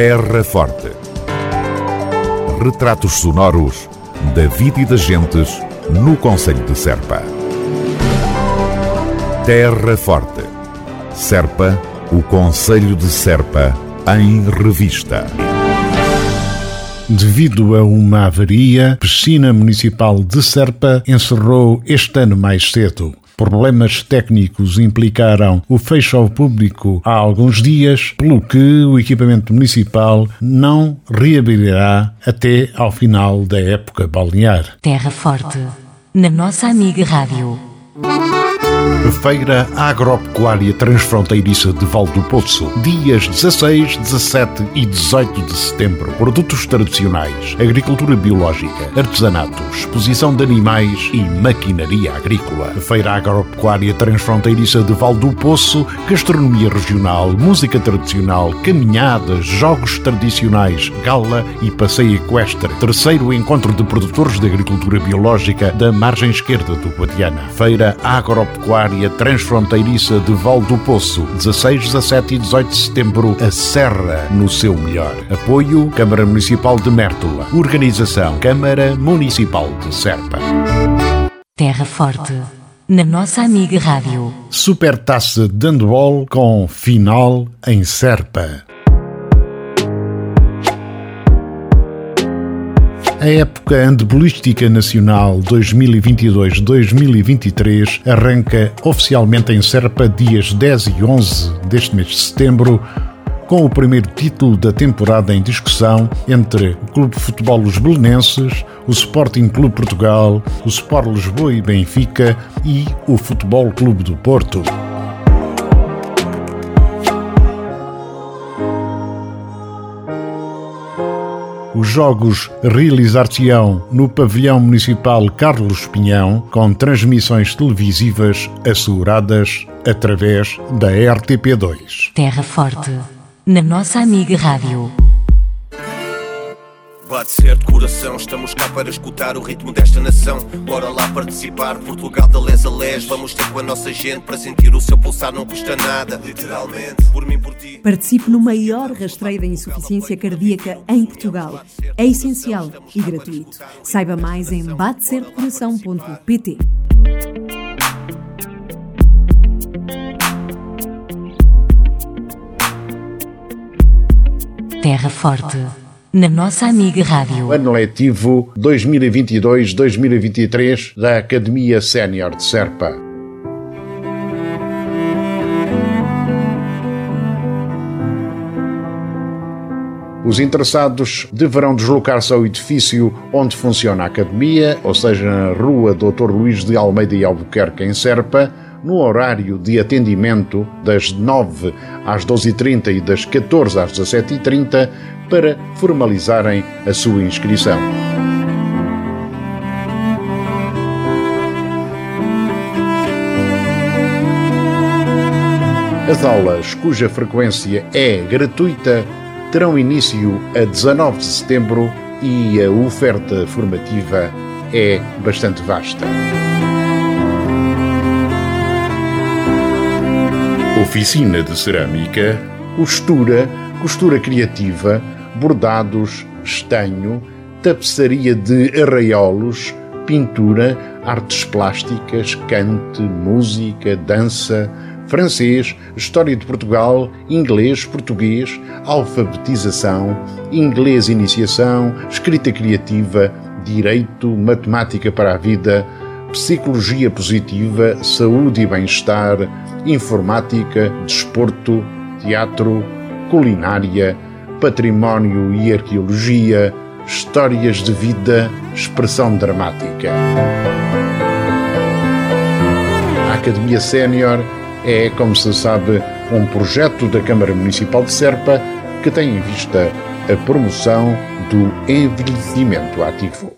Terra Forte. Retratos sonoros da vida e das gentes no Conselho de Serpa. Terra Forte. Serpa, o Conselho de Serpa, em revista. Devido a uma avaria, a piscina municipal de Serpa encerrou este ano mais cedo. Problemas técnicos implicaram o fecho ao público há alguns dias, pelo que o equipamento municipal não reabrirá até ao final da época balnear. Terra Forte, na nossa amiga Rádio. Feira Agropecuária Transfronteiriça de Val do Poço, dias 16, 17 e 18 de setembro. Produtos tradicionais, agricultura biológica, artesanato, exposição de animais e maquinaria agrícola. Feira Agropecuária Transfronteiriça de Val do Poço, gastronomia regional, música tradicional, caminhadas, jogos tradicionais, gala e passeio equestre. Terceiro encontro de produtores de agricultura biológica da margem esquerda do Guadiana. Feira Agropecuária Transfronteiriça de Val do Poço, 16, 17 e 18 de setembro, a Serra no seu melhor. Apoio Câmara Municipal de Mértola. Organização Câmara Municipal de Serpa. Terra Forte, na nossa amiga Rádio. Supertaça de handball com final em Serpa. A época handebolística nacional 2022-2023 arranca oficialmente em Serpa dias 10 e 11 deste mês de setembro, com o primeiro título da temporada em discussão entre o Clube de Futebol Os Belenenses, o Sporting Clube Portugal, o Sport Lisboa e Benfica e o Futebol Clube do Porto. Os jogos realizar-se-ão no pavilhão municipal Carlos Pinhão, com transmissões televisivas asseguradas através da RTP2. Terra Forte, na nossa amiga Rádio. Bate certo coração, estamos cá para escutar o ritmo desta nação. Bora lá participar, Portugal da les a les. Vamos ter com a nossa gente para sentir o seu pulsar, não custa nada. Literalmente, por mim, por ti. Participe no maior rastreio da insuficiência cardíaca em Portugal. É essencial e gratuito. Saiba mais em batecertocoração.pt. Terra Forte, na nossa amiga Rádio. Ano letivo 2022-2023 da Academia Sénior de Serpa. Os interessados deverão deslocar-se ao edifício onde funciona a academia, ou seja, na Rua Dr. Luís de Almeida e Albuquerque, em Serpa, no horário de atendimento das 9 às 12h30 e das 14 às 17h30 para formalizarem a sua inscrição. As aulas, cuja frequência é gratuita, terão início a 19 de setembro e a oferta formativa é bastante vasta. Oficina de cerâmica, costura, costura criativa, bordados, estanho, tapeçaria de arraiolos, pintura, artes plásticas, cante, música, dança, francês, história de Portugal, inglês, português, alfabetização, inglês iniciação, escrita criativa, direito, matemática para a vida, psicologia positiva, saúde e bem-estar, informática, desporto, teatro, culinária, património e arqueologia, histórias de vida, expressão dramática. A Academia Sénior é, como se sabe, um projeto da Câmara Municipal de Serpa que tem em vista a promoção do envelhecimento ativo.